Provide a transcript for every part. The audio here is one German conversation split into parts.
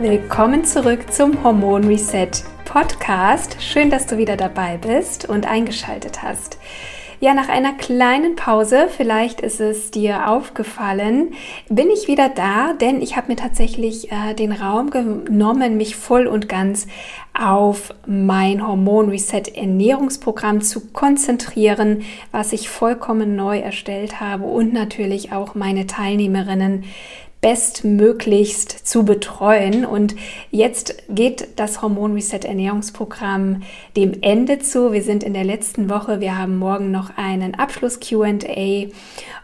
Willkommen zurück zum Hormon Reset Podcast. Schön, dass du wieder dabei bist und eingeschaltet hast. Ja, nach einer kleinen Pause, vielleicht ist es dir aufgefallen, bin ich wieder da, denn ich habe mir tatsächlich äh, den Raum genommen, mich voll und ganz auf mein Hormon Reset Ernährungsprogramm zu konzentrieren, was ich vollkommen neu erstellt habe und natürlich auch meine Teilnehmerinnen bestmöglichst zu betreuen. Und jetzt geht das Hormon Reset Ernährungsprogramm dem Ende zu. Wir sind in der letzten Woche. Wir haben morgen noch einen Abschluss QA.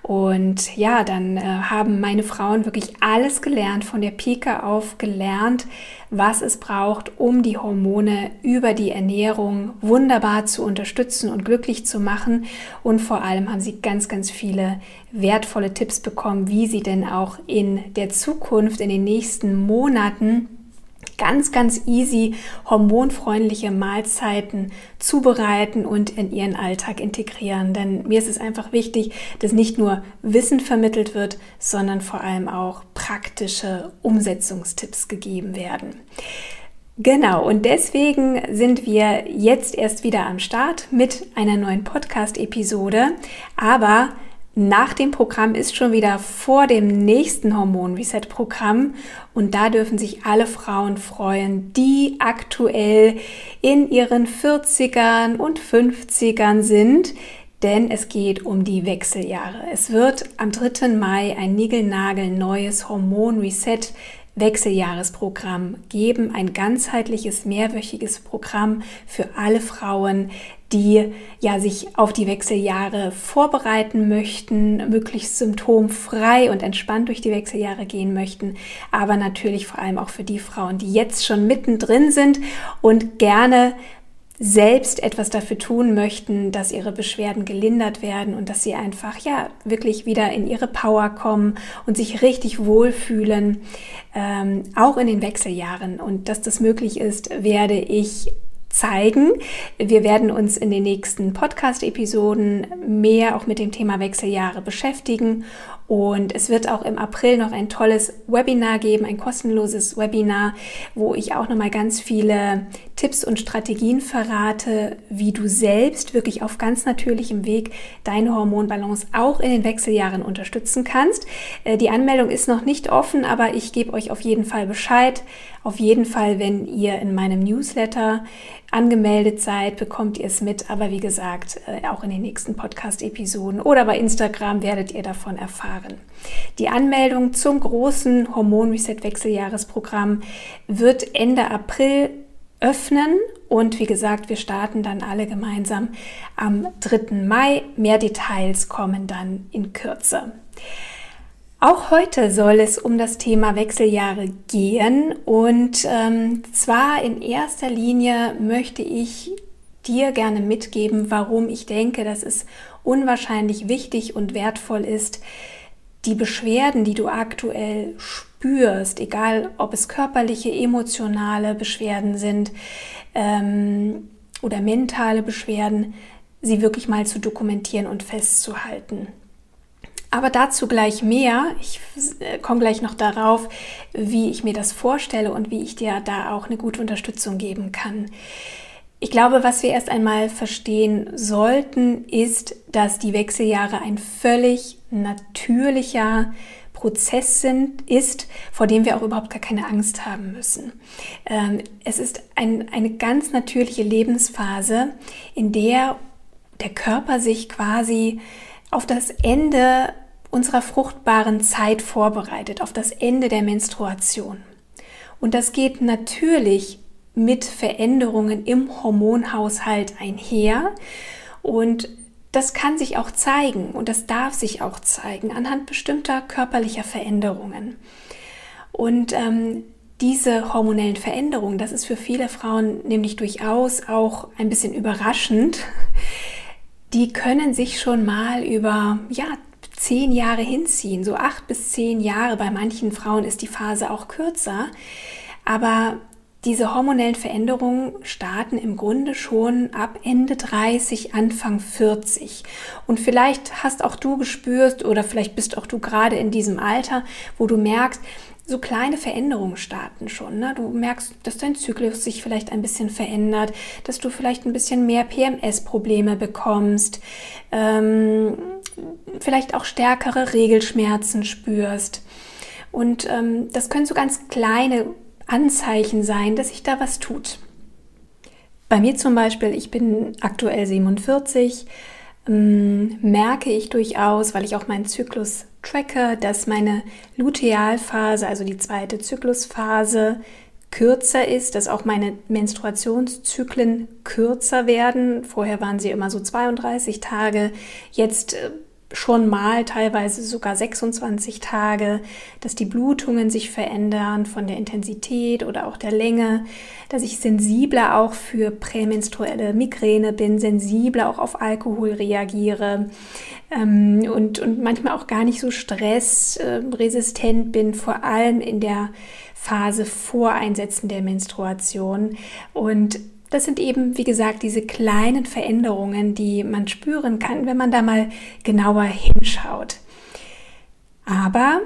Und ja, dann äh, haben meine Frauen wirklich alles gelernt, von der Pike auf gelernt, was es braucht, um die Hormone über die Ernährung wunderbar zu unterstützen und glücklich zu machen. Und vor allem haben sie ganz, ganz viele wertvolle Tipps bekommen, wie sie denn auch in der Zukunft, in den nächsten Monaten ganz, ganz easy hormonfreundliche Mahlzeiten zubereiten und in ihren Alltag integrieren. Denn mir ist es einfach wichtig, dass nicht nur Wissen vermittelt wird, sondern vor allem auch praktische Umsetzungstipps gegeben werden. Genau, und deswegen sind wir jetzt erst wieder am Start mit einer neuen Podcast-Episode. Aber nach dem Programm ist schon wieder vor dem nächsten Hormon-Reset-Programm und da dürfen sich alle Frauen freuen, die aktuell in ihren 40ern und 50ern sind, denn es geht um die Wechseljahre. Es wird am 3. Mai ein Nigelnagel neues Hormon-Reset Wechseljahresprogramm geben, ein ganzheitliches, mehrwöchiges Programm für alle Frauen, die ja sich auf die Wechseljahre vorbereiten möchten, möglichst symptomfrei und entspannt durch die Wechseljahre gehen möchten, aber natürlich vor allem auch für die Frauen, die jetzt schon mittendrin sind und gerne selbst etwas dafür tun möchten, dass ihre Beschwerden gelindert werden und dass sie einfach ja wirklich wieder in ihre Power kommen und sich richtig wohlfühlen, ähm, auch in den Wechseljahren. Und dass das möglich ist, werde ich zeigen. Wir werden uns in den nächsten Podcast-Episoden mehr auch mit dem Thema Wechseljahre beschäftigen und es wird auch im April noch ein tolles Webinar geben, ein kostenloses Webinar, wo ich auch nochmal ganz viele Tipps und Strategien verrate, wie du selbst wirklich auf ganz natürlichem Weg deine Hormonbalance auch in den Wechseljahren unterstützen kannst. Äh, die Anmeldung ist noch nicht offen, aber ich gebe euch auf jeden Fall Bescheid. Auf jeden Fall, wenn ihr in meinem Newsletter angemeldet seid, bekommt ihr es mit. Aber wie gesagt, äh, auch in den nächsten Podcast-Episoden oder bei Instagram werdet ihr davon erfahren. Die Anmeldung zum großen Hormon Reset Wechseljahresprogramm wird Ende April öffnen und wie gesagt, wir starten dann alle gemeinsam am 3. Mai. Mehr Details kommen dann in Kürze. Auch heute soll es um das Thema Wechseljahre gehen und ähm, zwar in erster Linie möchte ich dir gerne mitgeben, warum ich denke, dass es unwahrscheinlich wichtig und wertvoll ist, die Beschwerden, die du aktuell spürst, egal ob es körperliche, emotionale Beschwerden sind ähm, oder mentale Beschwerden, sie wirklich mal zu dokumentieren und festzuhalten. Aber dazu gleich mehr. Ich äh, komme gleich noch darauf, wie ich mir das vorstelle und wie ich dir da auch eine gute Unterstützung geben kann. Ich glaube, was wir erst einmal verstehen sollten, ist, dass die Wechseljahre ein völlig natürlicher Prozess sind, ist, vor dem wir auch überhaupt gar keine Angst haben müssen. Ähm, es ist ein, eine ganz natürliche Lebensphase, in der der Körper sich quasi auf das Ende unserer fruchtbaren Zeit vorbereitet, auf das Ende der Menstruation. Und das geht natürlich mit Veränderungen im Hormonhaushalt einher. Und das kann sich auch zeigen und das darf sich auch zeigen anhand bestimmter körperlicher Veränderungen. Und ähm, diese hormonellen Veränderungen, das ist für viele Frauen nämlich durchaus auch ein bisschen überraschend. Die können sich schon mal über ja, zehn Jahre hinziehen, so acht bis zehn Jahre. Bei manchen Frauen ist die Phase auch kürzer. Aber diese hormonellen Veränderungen starten im Grunde schon ab Ende 30, Anfang 40. Und vielleicht hast auch du gespürt oder vielleicht bist auch du gerade in diesem Alter, wo du merkst, so kleine Veränderungen starten schon. Ne? Du merkst, dass dein Zyklus sich vielleicht ein bisschen verändert, dass du vielleicht ein bisschen mehr PMS-Probleme bekommst, ähm, vielleicht auch stärkere Regelschmerzen spürst. Und ähm, das können so ganz kleine Anzeichen sein, dass sich da was tut. Bei mir zum Beispiel, ich bin aktuell 47, ähm, merke ich durchaus, weil ich auch meinen Zyklus tracke, dass meine Lutealphase, also die zweite Zyklusphase, kürzer ist, dass auch meine Menstruationszyklen kürzer werden. Vorher waren sie immer so 32 Tage, jetzt äh, schon mal teilweise sogar 26 Tage, dass die Blutungen sich verändern von der Intensität oder auch der Länge, dass ich sensibler auch für prämenstruelle Migräne bin, sensibler auch auf Alkohol reagiere ähm, und, und manchmal auch gar nicht so stressresistent bin, vor allem in der Phase vor Einsetzen der Menstruation. Und das sind eben, wie gesagt, diese kleinen Veränderungen, die man spüren kann, wenn man da mal genauer hinschaut. Aber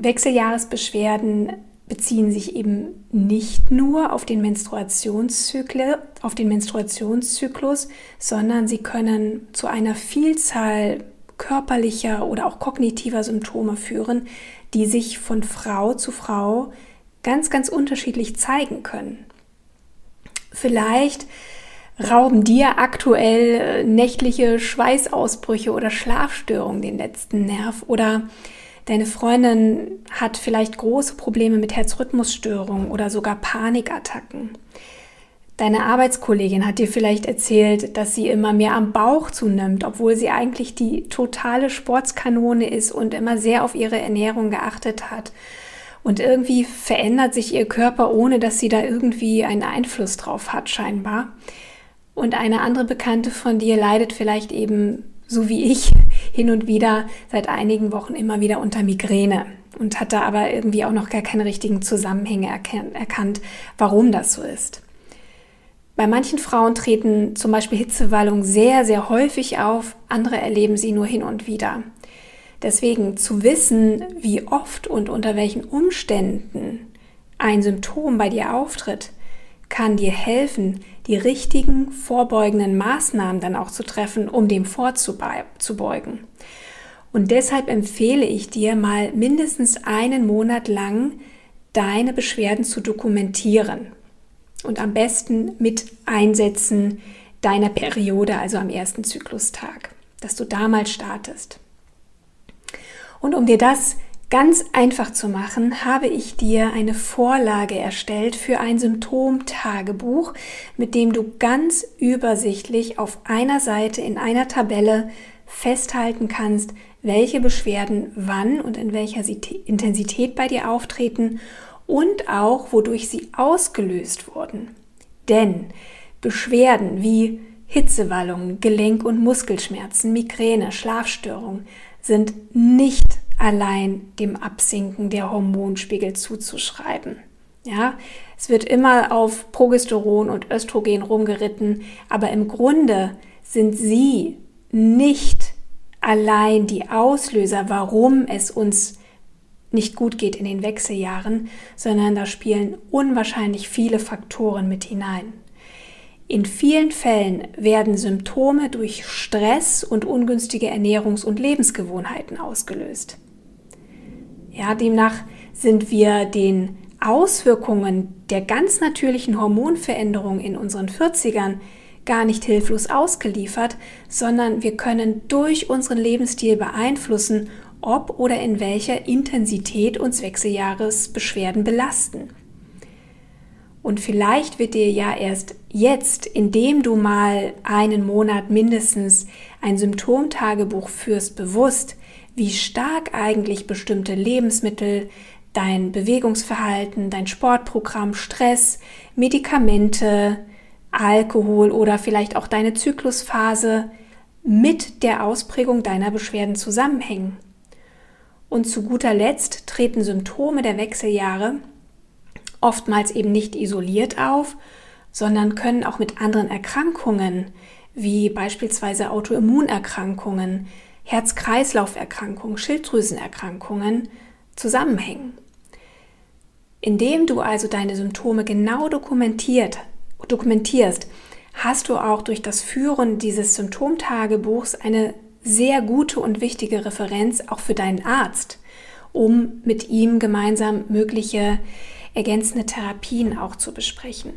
Wechseljahresbeschwerden beziehen sich eben nicht nur auf den Menstruationszyklus, auf den Menstruationszyklus, sondern sie können zu einer Vielzahl körperlicher oder auch kognitiver Symptome führen, die sich von Frau zu Frau ganz, ganz unterschiedlich zeigen können. Vielleicht rauben dir aktuell äh, nächtliche Schweißausbrüche oder Schlafstörungen den letzten Nerv oder deine Freundin hat vielleicht große Probleme mit Herzrhythmusstörungen oder sogar Panikattacken. Deine Arbeitskollegin hat dir vielleicht erzählt, dass sie immer mehr am Bauch zunimmt, obwohl sie eigentlich die totale Sportskanone ist und immer sehr auf ihre Ernährung geachtet hat. Und irgendwie verändert sich ihr Körper, ohne dass sie da irgendwie einen Einfluss drauf hat, scheinbar. Und eine andere Bekannte von dir leidet vielleicht eben, so wie ich, hin und wieder seit einigen Wochen immer wieder unter Migräne und hat da aber irgendwie auch noch gar keine richtigen Zusammenhänge erkannt, warum das so ist. Bei manchen Frauen treten zum Beispiel Hitzewallungen sehr, sehr häufig auf, andere erleben sie nur hin und wieder. Deswegen zu wissen, wie oft und unter welchen Umständen ein Symptom bei dir auftritt, kann dir helfen, die richtigen vorbeugenden Maßnahmen dann auch zu treffen, um dem vorzubeugen. Und deshalb empfehle ich dir mal mindestens einen Monat lang deine Beschwerden zu dokumentieren und am besten mit Einsetzen deiner Periode, also am ersten Zyklustag, dass du da mal startest. Und um dir das ganz einfach zu machen, habe ich dir eine Vorlage erstellt für ein Symptomtagebuch, mit dem du ganz übersichtlich auf einer Seite in einer Tabelle festhalten kannst, welche Beschwerden wann und in welcher Intensität bei dir auftreten und auch wodurch sie ausgelöst wurden. Denn Beschwerden wie Hitzewallungen, Gelenk- und Muskelschmerzen, Migräne, Schlafstörungen sind nicht allein dem Absinken der Hormonspiegel zuzuschreiben. Ja, es wird immer auf Progesteron und Östrogen rumgeritten, aber im Grunde sind sie nicht allein die Auslöser, warum es uns nicht gut geht in den Wechseljahren, sondern da spielen unwahrscheinlich viele Faktoren mit hinein. In vielen Fällen werden Symptome durch Stress und ungünstige Ernährungs- und Lebensgewohnheiten ausgelöst. Ja, demnach sind wir den Auswirkungen der ganz natürlichen Hormonveränderung in unseren 40ern gar nicht hilflos ausgeliefert, sondern wir können durch unseren Lebensstil beeinflussen, ob oder in welcher Intensität uns Wechseljahresbeschwerden belasten. Und vielleicht wird dir ja erst jetzt, indem du mal einen Monat mindestens ein Symptomtagebuch führst, bewusst, wie stark eigentlich bestimmte Lebensmittel, dein Bewegungsverhalten, dein Sportprogramm, Stress, Medikamente, Alkohol oder vielleicht auch deine Zyklusphase mit der Ausprägung deiner Beschwerden zusammenhängen. Und zu guter Letzt treten Symptome der Wechseljahre oftmals eben nicht isoliert auf, sondern können auch mit anderen Erkrankungen, wie beispielsweise Autoimmunerkrankungen, Herz-Kreislauf-Erkrankungen, Schilddrüsenerkrankungen, zusammenhängen. Indem du also deine Symptome genau dokumentiert, dokumentierst, hast du auch durch das Führen dieses Symptomtagebuchs eine sehr gute und wichtige Referenz auch für deinen Arzt, um mit ihm gemeinsam mögliche ergänzende Therapien auch zu besprechen.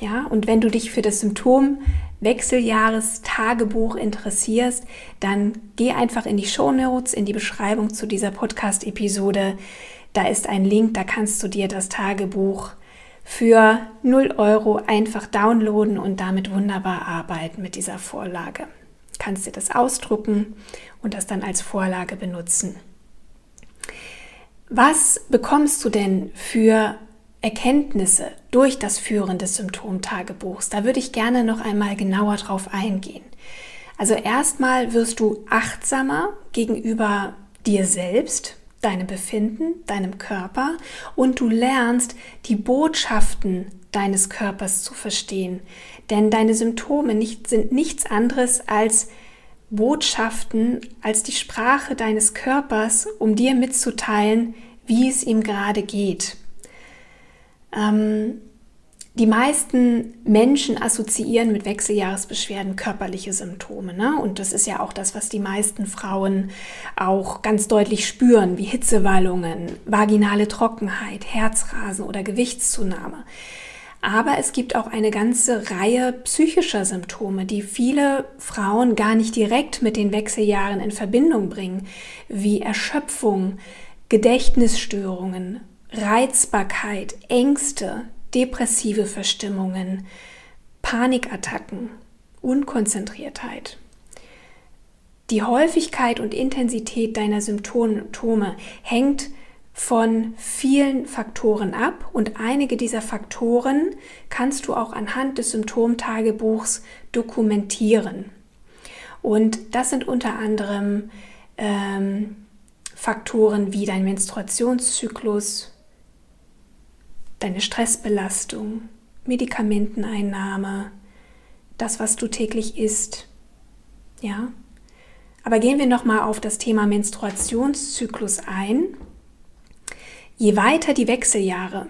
Ja, und wenn du dich für das Symptom Wechseljahrestagebuch interessierst, dann geh einfach in die Show Notes, in die Beschreibung zu dieser Podcast-Episode. Da ist ein Link, da kannst du dir das Tagebuch für 0 Euro einfach downloaden und damit wunderbar arbeiten mit dieser Vorlage. Kannst dir das ausdrucken und das dann als Vorlage benutzen. Was bekommst du denn für Erkenntnisse durch das Führen des Symptomtagebuchs? Da würde ich gerne noch einmal genauer drauf eingehen. Also erstmal wirst du achtsamer gegenüber dir selbst, deinem Befinden, deinem Körper und du lernst die Botschaften deines Körpers zu verstehen. Denn deine Symptome nicht, sind nichts anderes als Botschaften als die Sprache deines Körpers, um dir mitzuteilen, wie es ihm gerade geht. Ähm, die meisten Menschen assoziieren mit Wechseljahresbeschwerden körperliche Symptome. Ne? Und das ist ja auch das, was die meisten Frauen auch ganz deutlich spüren, wie Hitzewallungen, vaginale Trockenheit, Herzrasen oder Gewichtszunahme. Aber es gibt auch eine ganze Reihe psychischer Symptome, die viele Frauen gar nicht direkt mit den Wechseljahren in Verbindung bringen, wie Erschöpfung, Gedächtnisstörungen, Reizbarkeit, Ängste, depressive Verstimmungen, Panikattacken, Unkonzentriertheit. Die Häufigkeit und Intensität deiner Symptome hängt von vielen Faktoren ab und einige dieser Faktoren kannst du auch anhand des Symptomtagebuchs dokumentieren. Und das sind unter anderem ähm, Faktoren wie dein Menstruationszyklus, deine Stressbelastung, Medikamenteneinnahme, das, was du täglich isst. Ja? Aber gehen wir nochmal auf das Thema Menstruationszyklus ein. Je weiter die Wechseljahre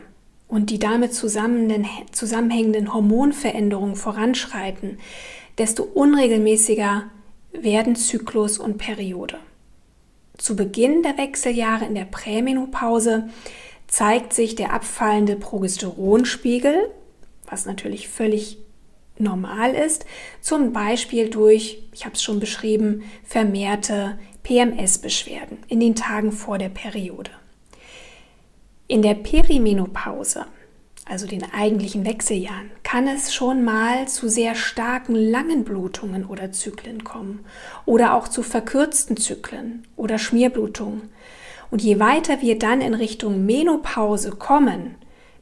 und die damit zusammenhängenden Hormonveränderungen voranschreiten, desto unregelmäßiger werden Zyklus und Periode. Zu Beginn der Wechseljahre in der Prämenopause zeigt sich der abfallende Progesteronspiegel, was natürlich völlig normal ist, zum Beispiel durch, ich habe es schon beschrieben, vermehrte PMS-Beschwerden in den Tagen vor der Periode. In der Perimenopause, also den eigentlichen Wechseljahren, kann es schon mal zu sehr starken langen Blutungen oder Zyklen kommen oder auch zu verkürzten Zyklen oder Schmierblutungen. Und je weiter wir dann in Richtung Menopause kommen,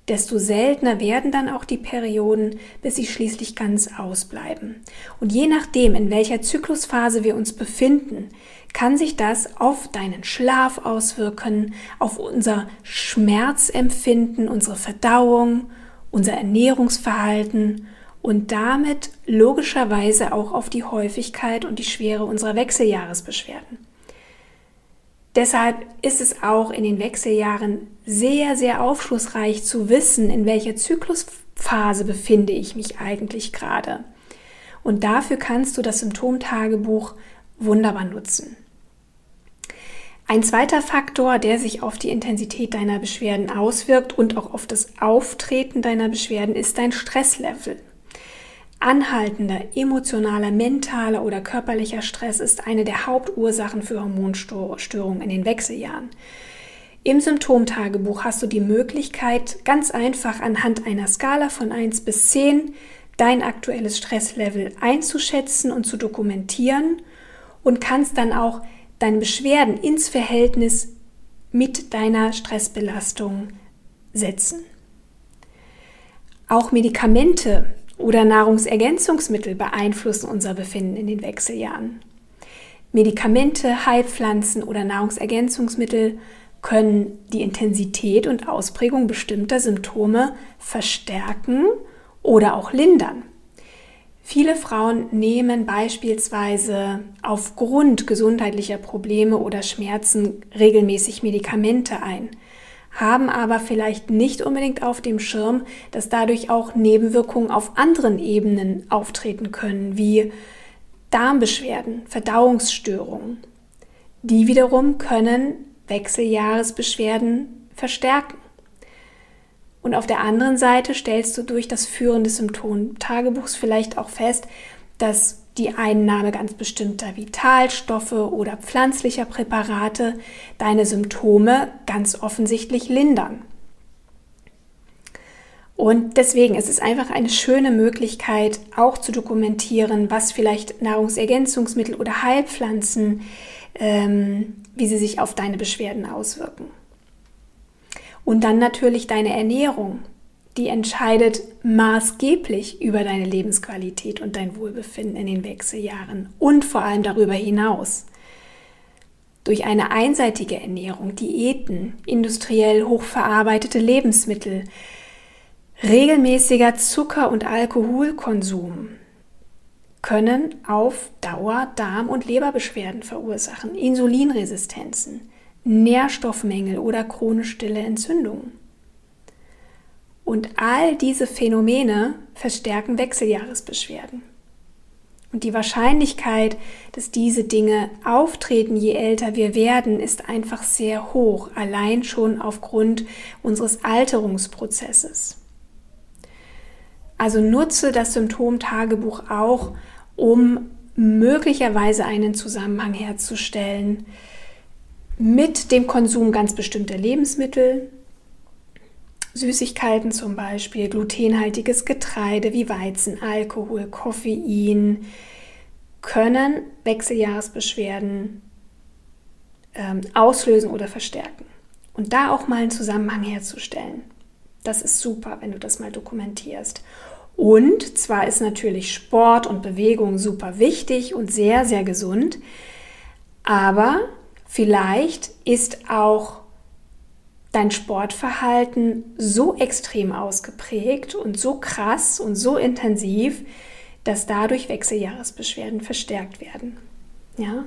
desto seltener werden dann auch die Perioden, bis sie schließlich ganz ausbleiben. Und je nachdem, in welcher Zyklusphase wir uns befinden, kann sich das auf deinen Schlaf auswirken, auf unser Schmerzempfinden, unsere Verdauung, unser Ernährungsverhalten und damit logischerweise auch auf die Häufigkeit und die Schwere unserer Wechseljahresbeschwerden. Deshalb ist es auch in den Wechseljahren sehr, sehr aufschlussreich zu wissen, in welcher Zyklusphase befinde ich mich eigentlich gerade. Und dafür kannst du das Symptomtagebuch wunderbar nutzen. Ein zweiter Faktor, der sich auf die Intensität deiner Beschwerden auswirkt und auch auf das Auftreten deiner Beschwerden, ist dein Stresslevel. Anhaltender emotionaler, mentaler oder körperlicher Stress ist eine der Hauptursachen für Hormonstörungen in den Wechseljahren. Im Symptomtagebuch hast du die Möglichkeit, ganz einfach anhand einer Skala von 1 bis 10 dein aktuelles Stresslevel einzuschätzen und zu dokumentieren und kannst dann auch deine Beschwerden ins Verhältnis mit deiner Stressbelastung setzen. Auch Medikamente oder Nahrungsergänzungsmittel beeinflussen unser Befinden in den Wechseljahren. Medikamente, Heilpflanzen oder Nahrungsergänzungsmittel können die Intensität und Ausprägung bestimmter Symptome verstärken oder auch lindern. Viele Frauen nehmen beispielsweise aufgrund gesundheitlicher Probleme oder Schmerzen regelmäßig Medikamente ein, haben aber vielleicht nicht unbedingt auf dem Schirm, dass dadurch auch Nebenwirkungen auf anderen Ebenen auftreten können, wie Darmbeschwerden, Verdauungsstörungen. Die wiederum können Wechseljahresbeschwerden verstärken. Und auf der anderen Seite stellst du durch das Führen des Symptomtagebuchs vielleicht auch fest, dass die Einnahme ganz bestimmter Vitalstoffe oder pflanzlicher Präparate deine Symptome ganz offensichtlich lindern. Und deswegen ist es einfach eine schöne Möglichkeit, auch zu dokumentieren, was vielleicht Nahrungsergänzungsmittel oder Heilpflanzen, ähm, wie sie sich auf deine Beschwerden auswirken. Und dann natürlich deine Ernährung. Die entscheidet maßgeblich über deine Lebensqualität und dein Wohlbefinden in den Wechseljahren und vor allem darüber hinaus. Durch eine einseitige Ernährung, Diäten, industriell hochverarbeitete Lebensmittel, regelmäßiger Zucker- und Alkoholkonsum können auf Dauer Darm- und Leberbeschwerden verursachen, Insulinresistenzen, Nährstoffmängel oder chronisch stille Entzündungen. Und all diese Phänomene verstärken Wechseljahresbeschwerden. Und die Wahrscheinlichkeit, dass diese Dinge auftreten, je älter wir werden, ist einfach sehr hoch, allein schon aufgrund unseres Alterungsprozesses. Also nutze das Symptomtagebuch auch, um möglicherweise einen Zusammenhang herzustellen mit dem Konsum ganz bestimmter Lebensmittel, Süßigkeiten zum Beispiel, glutenhaltiges Getreide wie Weizen, Alkohol, Koffein, können Wechseljahresbeschwerden ähm, auslösen oder verstärken. Und da auch mal einen Zusammenhang herzustellen. Das ist super, wenn du das mal dokumentierst. Und zwar ist natürlich Sport und Bewegung super wichtig und sehr, sehr gesund. Aber vielleicht ist auch dein Sportverhalten so extrem ausgeprägt und so krass und so intensiv, dass dadurch Wechseljahresbeschwerden verstärkt werden. Ja?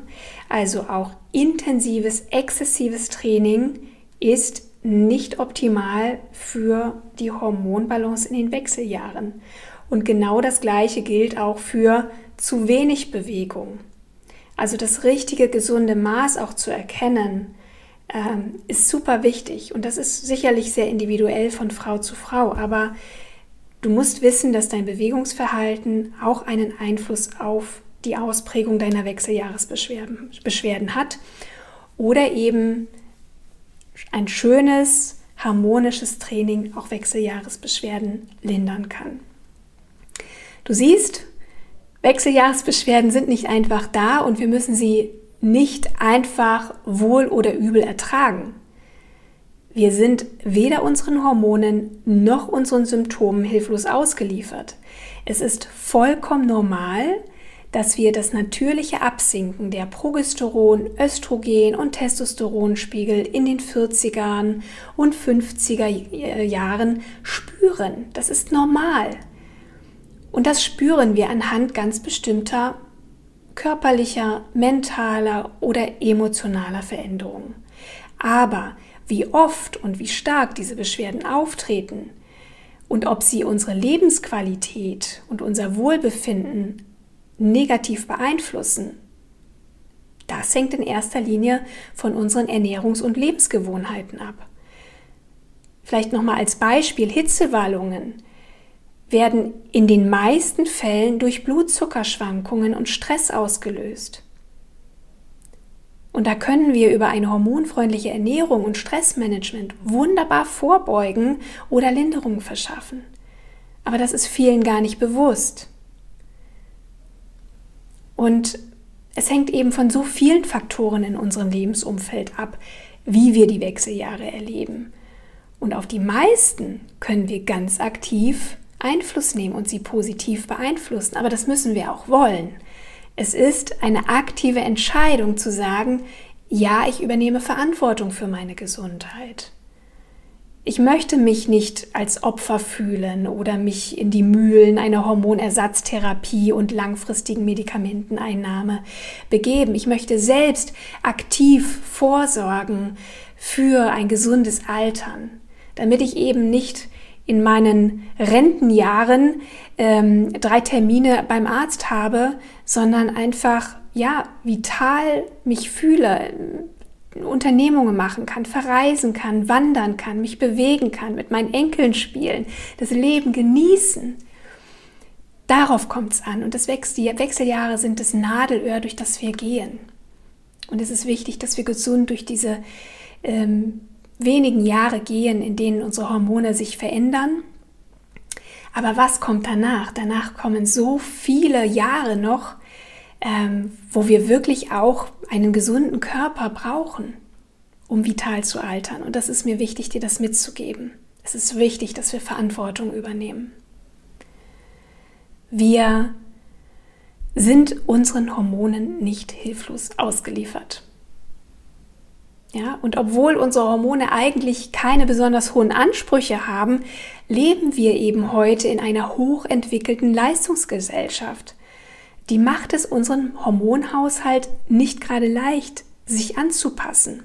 Also auch intensives, exzessives Training ist nicht optimal für die Hormonbalance in den Wechseljahren. Und genau das Gleiche gilt auch für zu wenig Bewegung. Also das richtige, gesunde Maß auch zu erkennen, ähm, ist super wichtig. Und das ist sicherlich sehr individuell von Frau zu Frau. Aber du musst wissen, dass dein Bewegungsverhalten auch einen Einfluss auf die Ausprägung deiner Wechseljahresbeschwerden hat. Oder eben ein schönes, harmonisches Training auch Wechseljahresbeschwerden lindern kann. Du siehst, Wechseljahresbeschwerden sind nicht einfach da und wir müssen sie nicht einfach wohl oder übel ertragen. Wir sind weder unseren Hormonen noch unseren Symptomen hilflos ausgeliefert. Es ist vollkommen normal, dass wir das natürliche Absinken der Progesteron, Östrogen und Testosteronspiegel in den 40ern und 50er Jahren spüren. Das ist normal. Und das spüren wir anhand ganz bestimmter körperlicher, mentaler oder emotionaler Veränderungen. Aber wie oft und wie stark diese Beschwerden auftreten und ob sie unsere Lebensqualität und unser Wohlbefinden negativ beeinflussen, das hängt in erster Linie von unseren Ernährungs- und Lebensgewohnheiten ab. Vielleicht nochmal als Beispiel Hitzewallungen werden in den meisten Fällen durch Blutzuckerschwankungen und Stress ausgelöst. Und da können wir über eine hormonfreundliche Ernährung und Stressmanagement wunderbar vorbeugen oder Linderung verschaffen. Aber das ist vielen gar nicht bewusst. Und es hängt eben von so vielen Faktoren in unserem Lebensumfeld ab, wie wir die Wechseljahre erleben. Und auf die meisten können wir ganz aktiv Einfluss nehmen und sie positiv beeinflussen. Aber das müssen wir auch wollen. Es ist eine aktive Entscheidung zu sagen, ja, ich übernehme Verantwortung für meine Gesundheit. Ich möchte mich nicht als Opfer fühlen oder mich in die Mühlen einer Hormonersatztherapie und langfristigen Medikamenteneinnahme begeben. Ich möchte selbst aktiv vorsorgen für ein gesundes Altern, damit ich eben nicht in meinen Rentenjahren ähm, drei Termine beim Arzt habe, sondern einfach ja vital mich fühle, Unternehmungen machen kann, verreisen kann, wandern kann, mich bewegen kann, mit meinen Enkeln spielen, das Leben genießen. Darauf kommt es an. Und das Wechsel, die Wechseljahre sind das Nadelöhr, durch das wir gehen. Und es ist wichtig, dass wir gesund durch diese ähm, wenigen Jahre gehen, in denen unsere Hormone sich verändern. Aber was kommt danach? Danach kommen so viele Jahre noch, ähm, wo wir wirklich auch einen gesunden Körper brauchen, um vital zu altern. Und das ist mir wichtig, dir das mitzugeben. Es ist wichtig, dass wir Verantwortung übernehmen. Wir sind unseren Hormonen nicht hilflos ausgeliefert. Ja, und obwohl unsere Hormone eigentlich keine besonders hohen Ansprüche haben, leben wir eben heute in einer hochentwickelten Leistungsgesellschaft die macht es unserem Hormonhaushalt nicht gerade leicht, sich anzupassen.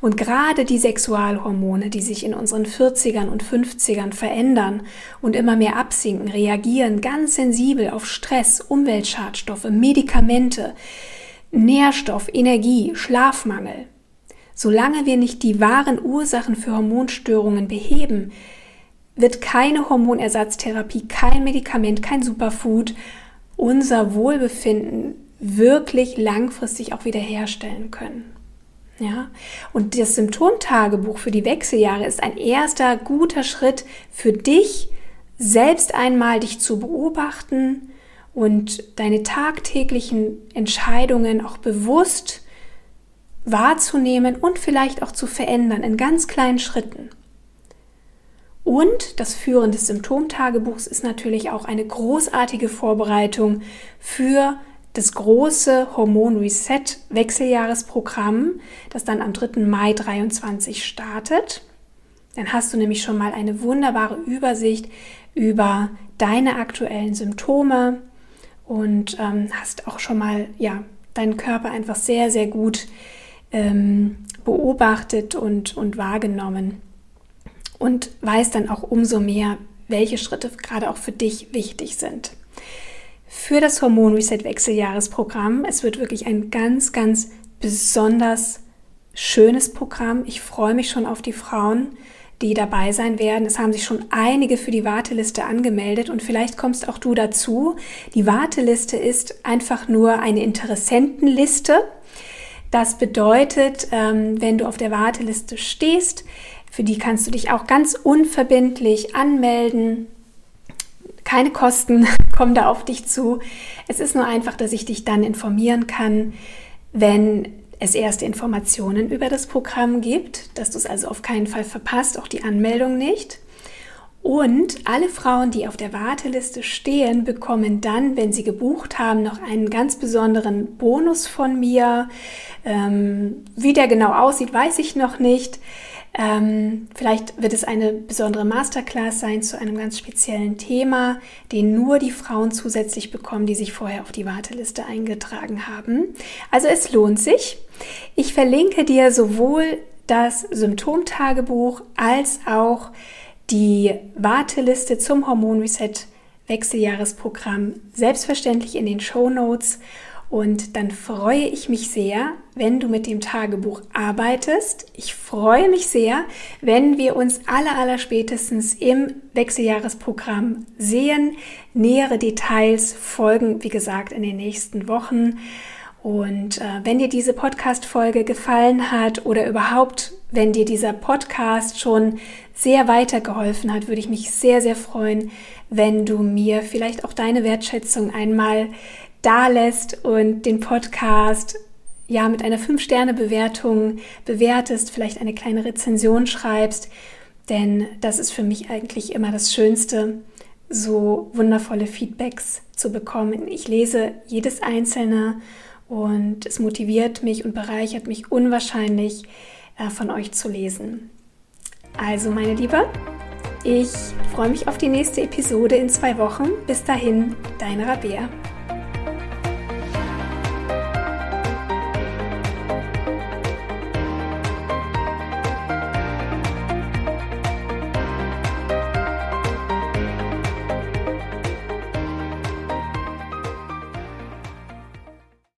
Und gerade die Sexualhormone, die sich in unseren 40ern und 50ern verändern und immer mehr absinken, reagieren ganz sensibel auf Stress, Umweltschadstoffe, Medikamente, Nährstoff, Energie, Schlafmangel. Solange wir nicht die wahren Ursachen für Hormonstörungen beheben, wird keine Hormonersatztherapie, kein Medikament, kein Superfood unser Wohlbefinden wirklich langfristig auch wiederherstellen können. Ja, und das Symptomtagebuch für die Wechseljahre ist ein erster guter Schritt für dich, selbst einmal dich zu beobachten und deine tagtäglichen Entscheidungen auch bewusst wahrzunehmen und vielleicht auch zu verändern in ganz kleinen Schritten. Und das Führen des Symptomtagebuchs ist natürlich auch eine großartige Vorbereitung für das große Hormon Reset Wechseljahresprogramm, das dann am 3. Mai 23 startet. Dann hast du nämlich schon mal eine wunderbare Übersicht über deine aktuellen Symptome und ähm, hast auch schon mal ja deinen Körper einfach sehr sehr gut ähm, beobachtet und und wahrgenommen und weiß dann auch umso mehr, welche Schritte gerade auch für dich wichtig sind. Für das Hormon Reset Wechseljahresprogramm, es wird wirklich ein ganz, ganz besonders schönes Programm. Ich freue mich schon auf die Frauen, die dabei sein werden. Es haben sich schon einige für die Warteliste angemeldet und vielleicht kommst auch du dazu. Die Warteliste ist einfach nur eine Interessentenliste. Das bedeutet, ähm, wenn du auf der Warteliste stehst, für die kannst du dich auch ganz unverbindlich anmelden. Keine Kosten kommen da auf dich zu. Es ist nur einfach, dass ich dich dann informieren kann, wenn es erste Informationen über das Programm gibt, dass du es also auf keinen Fall verpasst, auch die Anmeldung nicht. Und alle Frauen, die auf der Warteliste stehen, bekommen dann, wenn sie gebucht haben, noch einen ganz besonderen Bonus von mir. Ähm, wie der genau aussieht, weiß ich noch nicht. Ähm, vielleicht wird es eine besondere Masterclass sein zu einem ganz speziellen Thema, den nur die Frauen zusätzlich bekommen, die sich vorher auf die Warteliste eingetragen haben. Also es lohnt sich. Ich verlinke dir sowohl das Symptomtagebuch als auch die Warteliste zum Hormon Reset Wechseljahresprogramm selbstverständlich in den Show Notes. Und dann freue ich mich sehr, wenn du mit dem Tagebuch arbeitest. Ich freue mich sehr, wenn wir uns aller, aller spätestens im Wechseljahresprogramm sehen. Nähere Details folgen, wie gesagt, in den nächsten Wochen. Und äh, wenn dir diese Podcast-Folge gefallen hat oder überhaupt, wenn dir dieser Podcast schon sehr weitergeholfen hat, würde ich mich sehr, sehr freuen, wenn du mir vielleicht auch deine Wertschätzung einmal da lässt und den Podcast ja mit einer 5-Sterne-Bewertung bewertest, vielleicht eine kleine Rezension schreibst, denn das ist für mich eigentlich immer das Schönste, so wundervolle Feedbacks zu bekommen. Ich lese jedes einzelne und es motiviert mich und bereichert mich unwahrscheinlich von euch zu lesen. Also meine Liebe, ich freue mich auf die nächste Episode in zwei Wochen. Bis dahin, deine Rabea.